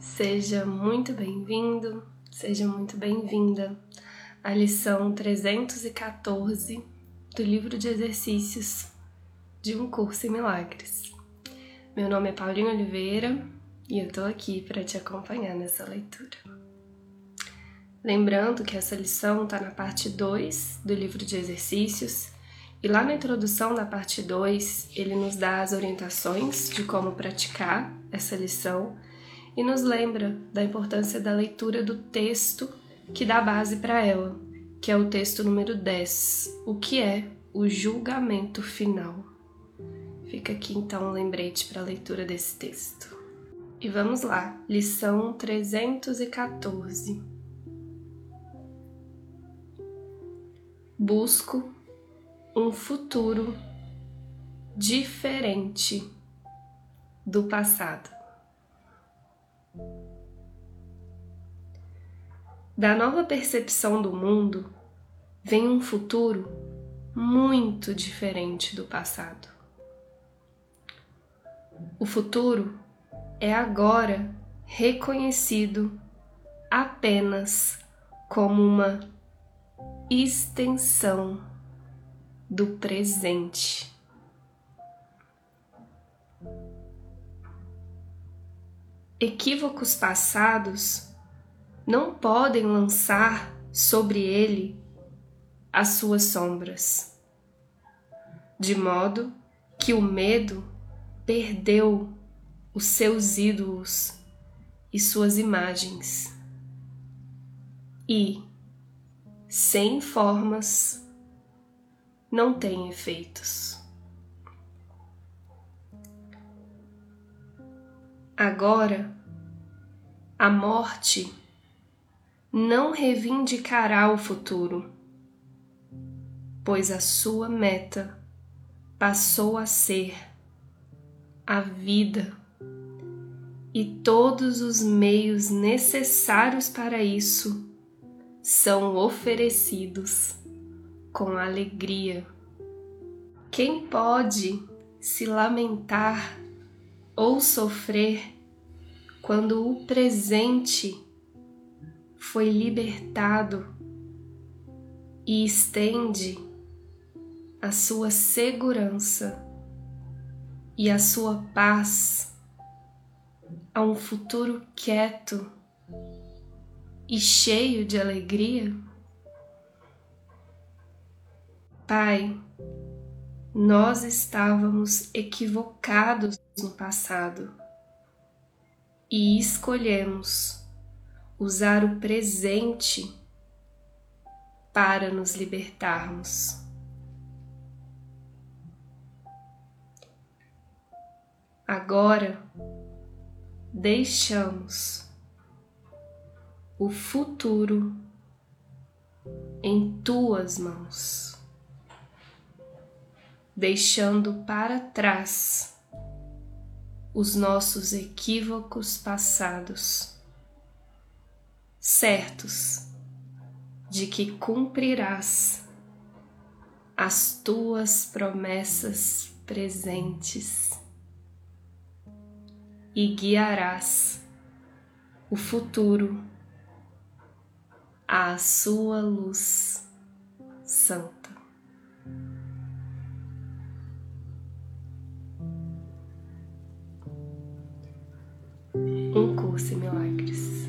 Seja muito bem-vindo, seja muito bem-vinda à lição 314 do livro de exercícios de um curso em milagres. Meu nome é Paulinho Oliveira e eu tô aqui para te acompanhar nessa leitura. Lembrando que essa lição está na parte 2 do livro de exercícios e lá na introdução da parte 2 ele nos dá as orientações de como praticar essa lição e nos lembra da importância da leitura do texto que dá base para ela, que é o texto número 10, o que é o julgamento final. Fica aqui então um lembrete para a leitura desse texto. E vamos lá, lição 314. Busco um futuro diferente do passado. Da nova percepção do mundo vem um futuro muito diferente do passado. O futuro é agora reconhecido apenas como uma extensão do presente. Equívocos passados não podem lançar sobre ele as suas sombras, de modo que o medo perdeu os seus ídolos e suas imagens, e, sem formas, não tem efeitos. Agora, a morte não reivindicará o futuro, pois a sua meta passou a ser a vida e todos os meios necessários para isso são oferecidos com alegria. Quem pode se lamentar ou sofrer quando o presente foi libertado e estende a sua segurança e a sua paz a um futuro quieto e cheio de alegria? Pai, nós estávamos equivocados no passado e escolhemos usar o presente para nos libertarmos. Agora deixamos o futuro em tuas mãos, deixando para trás os nossos equívocos passados certos de que cumprirás as tuas promessas presentes e guiarás o futuro à sua luz santa. Em milagres.